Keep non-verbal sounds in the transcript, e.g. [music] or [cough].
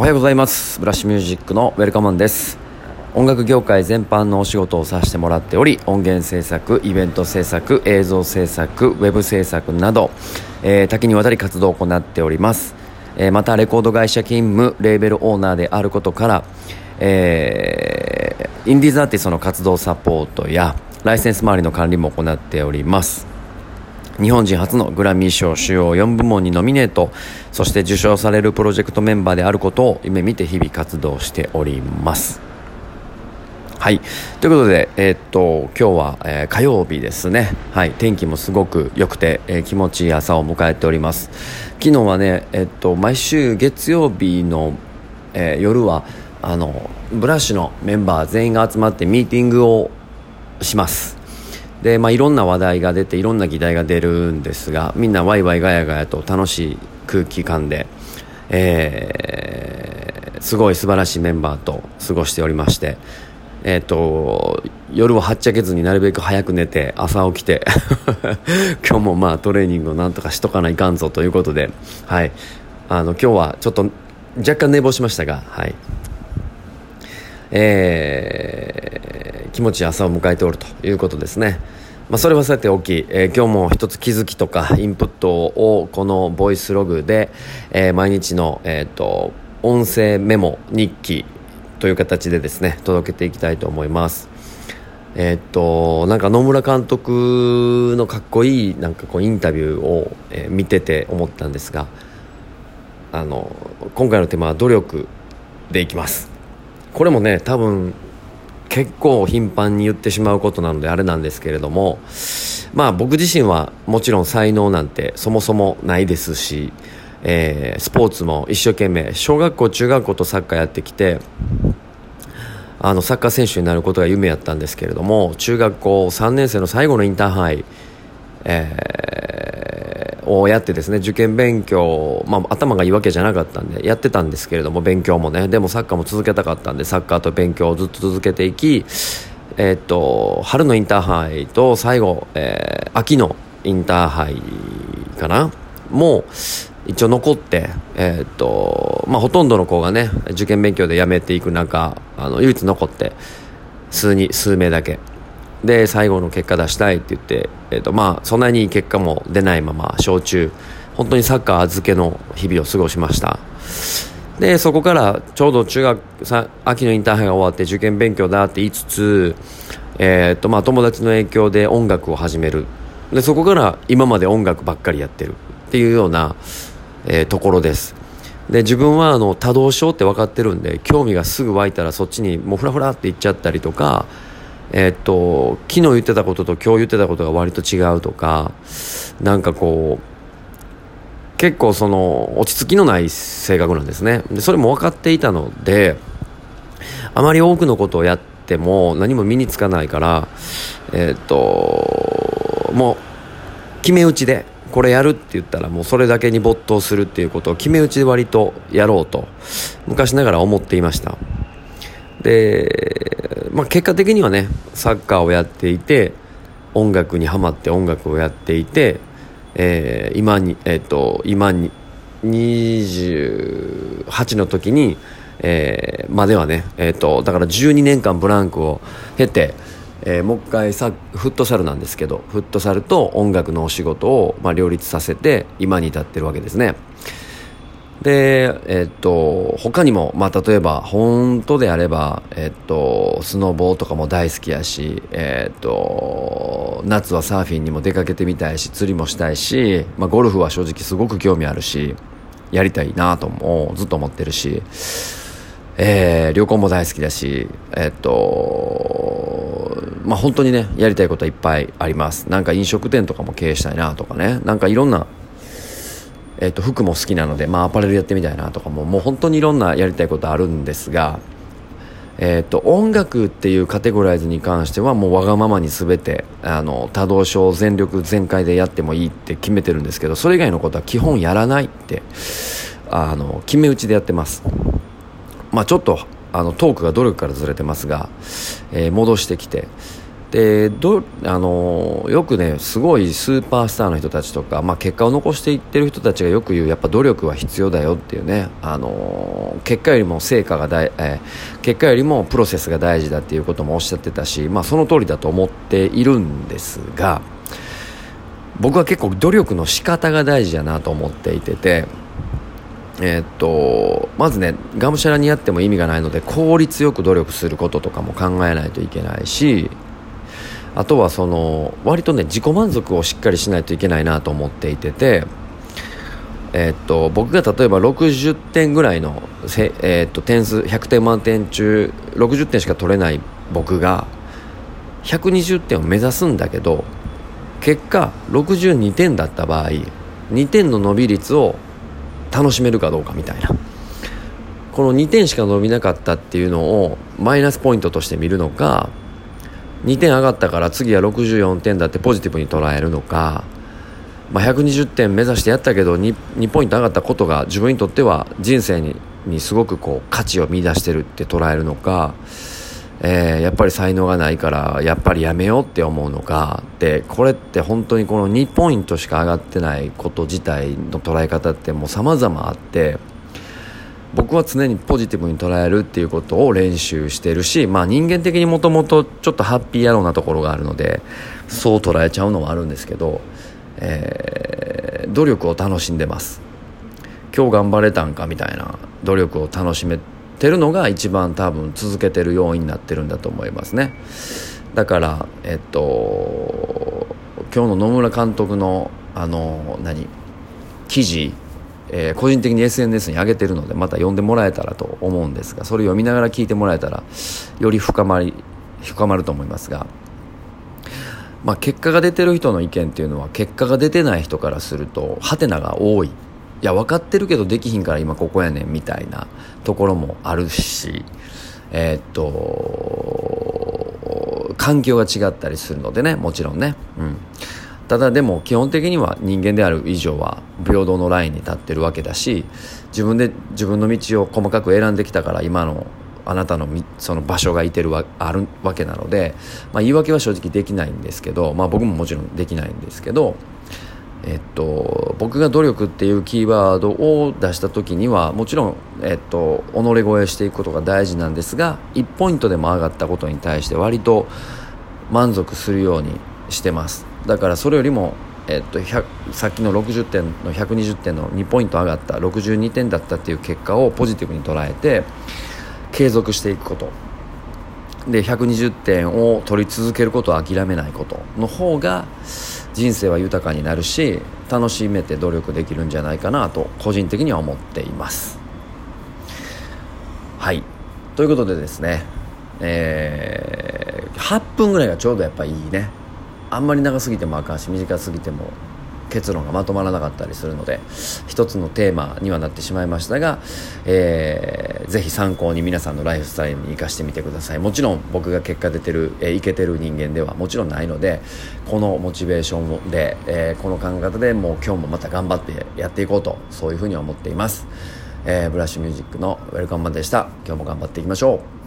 おはようございます。ブラッシュミュージックのウェルカマンです。音楽業界全般のお仕事をさせてもらっており音源制作イベント制作映像制作ウェブ制作など、えー、多岐にわたり活動を行っております、えー、またレコード会社勤務レーベルオーナーであることから、えー、インディーズアーティストの活動サポートやライセンス周りの管理も行っております。日本人初のグラミー賞主要4部門にノミネートそして受賞されるプロジェクトメンバーであることを夢見て日々活動しておりますはい。ということで、えー、っと、今日は、えー、火曜日ですね。はい。天気もすごく良くて、えー、気持ちいい朝を迎えております。昨日はね、えっと、毎週月曜日の、え夜は、あの、ブラッシュのメンバー全員が集まってミーティングをします。で、まあ、いろんな話題が出ていろんな議題が出るんですがみんなワイワイガヤガヤと楽しい空気感で、えー、すごい素晴らしいメンバーと過ごしておりまして、えーと、夜ははっちゃけずになるべく早く寝て朝起きて [laughs] 今日もまあトレーニングをなんとかしとかないかんぞということで、はい、あの今日はちょっと若干寝坊しましたが、はい。えー、気持ちいい朝を迎えておるということですね。まあ、それはさておき、えー、今日も一つ気づきとかインプットをこのボイスログで、えー、毎日の、えーと、音声メモ日記という形でですね届けていきたいと思います。えっ、となんか野村監督のかっこいいなんかこうインタビューを、え見てて思ったんですがあの今回のテーマは努力でいきます。これもね多分結構頻繁に言ってしまうことなのであれなんですけれどもまあ僕自身はもちろん才能なんてそもそもないですし、えー、スポーツも一生懸命小学校中学校とサッカーやってきてあのサッカー選手になることが夢やったんですけれども中学校3年生の最後のインターハイ、えー、をやってですね受験勉強、まあ、頭がいいわけじゃなかったんでやってたんですけれども勉強もね。でもサッカーも続けたかったんでサッカーと勉強をずっと続けていき、えー、っと春のインターハイと最後、えー、秋のインターハイかな？もう一応残って、えー、っとまあ、ほとんどの子がね受験勉強で辞めていく中あの唯一残って数に数名だけ。で最後の結果出したいって言って、えーとまあ、そんなに結果も出ないまま小中本当にサッカー預けの日々を過ごしました。でそこからちょうど中学秋のインターハイが終わって受験勉強だって言いつつ、えーとまあ、友達の影響で音楽を始める。でそこから今まで音楽ばっかりやってる。っていうような、えー、ところです。で自分はあの多動症って分かってるんで興味がすぐ湧いたらそっちにもうフラフラって行っちゃったりとかえ、っと昨日言ってたことと今日言ってたことが割と違うとかなんかこう結構その落ち着きのない性格なんですね。でそれも分かっていたのであまり多くのことをやっても何も身につかないからえ、っともう決め打ちでこれやるって言ったらもうそれだけに没頭するっていうことを決め打ちで割とやろうと昔ながら思っていました。で、まあ、結果的にはねサッカーをやっていて音楽にはまって音楽をやっていて、えー、今に、えー、と今に28の時に、えー、まではね、えー、っとだから12年間ブランクを経てえー、もう一回さフットサルなんですけどフットサルと音楽のお仕事を、まあ、両立させて今に至ってるわけですね。でえ、っと他にも、まあ、例えば本当であれば、え、っとスノボーとかも大好きやし、え、っと夏はサーフィンにも出かけてみたいし釣りもしたいし、まあ、ゴルフは正直すごく興味あるしやりたいなともずっと思ってるし、えー、旅行も大好きだしえっとまあ、本当にねやりたいことはいっぱいあります。なんか飲食店とかも経営したいなとかね。なんかいろんな、えー、と服も好きなので、まあ、アパレルやってみたいなとかももう本当にいろんなやりたいことあるんですが、えー、と音楽っていうカテゴライズに関してはもうわがままに全てあの多動症全力全開でやってもいいって決めてるんですけどそれ以外のことは基本やらないってあの決め打ちでやってます。まあちょっとあのトークが努力からずれてますが、えー、戻してきてでどあのよくねすごいスーパースターの人たちとか、まあ、結果を残していってる人たちがよく言うやっぱ努力は必要だよっていうねあの結果よりも成果が大、えー、結果よりもプロセスが大事だっていうこともおっしゃってたし、まあ、その通りだと思っているんですが僕は結構努力の仕方が大事だなと思っていてて。えー、っとまずねがむしゃらにやっても意味がないので効率よく努力することとかも考えないといけないしあとはその割とね自己満足をしっかりしないといけないなと思っていてて、えー、っと僕が例えば60点ぐらいのせ、えー、っと点数100点満点中60点しか取れない僕が120点を目指すんだけど結果62点だった場合2点の伸び率を楽しめるかどうかみたいな。この2点しか伸びなかったっていうのをマイナスポイントとして見るのか2点上がったから次は64点だってポジティブに捉えるのか、まあ、120点目指してやったけど 2, 2ポイント上がったことが自分にとっては人生ににすごくこう価値を見出してるって捉えるのか、えー、やっぱり才能がないからやっぱりやめようって思うのかでこれって本当にこの2ポイントしか上がってないこと自体の捉え方ってもう様々あって。僕は常にポジティブに捉えるっていうことを練習してるし、まあ、人間的にもともとちょっとハッピー野郎なところがあるのでそう捉えちゃうのはあるんですけど、えー、努力を楽しんでます。今日頑張れたんかみたいな努力を楽しめてるのが一番多分続けてる要因になってるんだと思いますね。だからえっと今日の野村監督のあの何？記事えー、個人的に SNS に上げてるのでまた読んでもらえたらと思うんですがそれを読みながら聞いてもらえたらより深まり深まると思いますが、まあ、結果が出てる人の意見っていうのは結果が出てない人からするとハテナが多い。いや分かってるけどできひんから今ここやねんみたいなところもあるしえー、っと環境が違ったりするのでねもちろんね。うん。ただでも基本的には人間である以上は平等のラインに立ってるわけだし自分で自分の道を細かく選んできたから今のあなたのその場所がいてるわあるわけなので、まあ、言い訳は正直できないんですけど、まあ、僕ももちろんできないんですけど、えっと、僕が努力っていうキーワードを出した時にはもちろん、えっと、己超えしていくことが大事なんですが1ポイントでも上がったことに対して割と満足するようにしてます。だからそれよりも、えっと、さっきの60点の120点の2ポイント上がった62点だったっていう結果をポジティブに捉えて継続していくこと。で120点を取り続けることを諦めないことの方が人生は豊かになるし楽しめて努力できるんじゃないかなと個人的には思っています。はい。ということでですねえー、8分ぐらいがちょうどやっぱいいね。あんまり長すぎてもあかんし短すぎても結論がまとまらなかったりするので一つのテーマにはなってしまいましたが、えー、ぜひ参考に皆さんのライフスタイルに生かしてみてください。もちろん僕が結果出てる、えー、いけてる人間ではもちろんないのでこのモチベーションで、えー、この考え方でもう今日もまた頑張ってやっていこうとそういうふうに思っています、えー、ブラッシュミュージックのウェルカムマンでした。今日も頑張っていきましょう。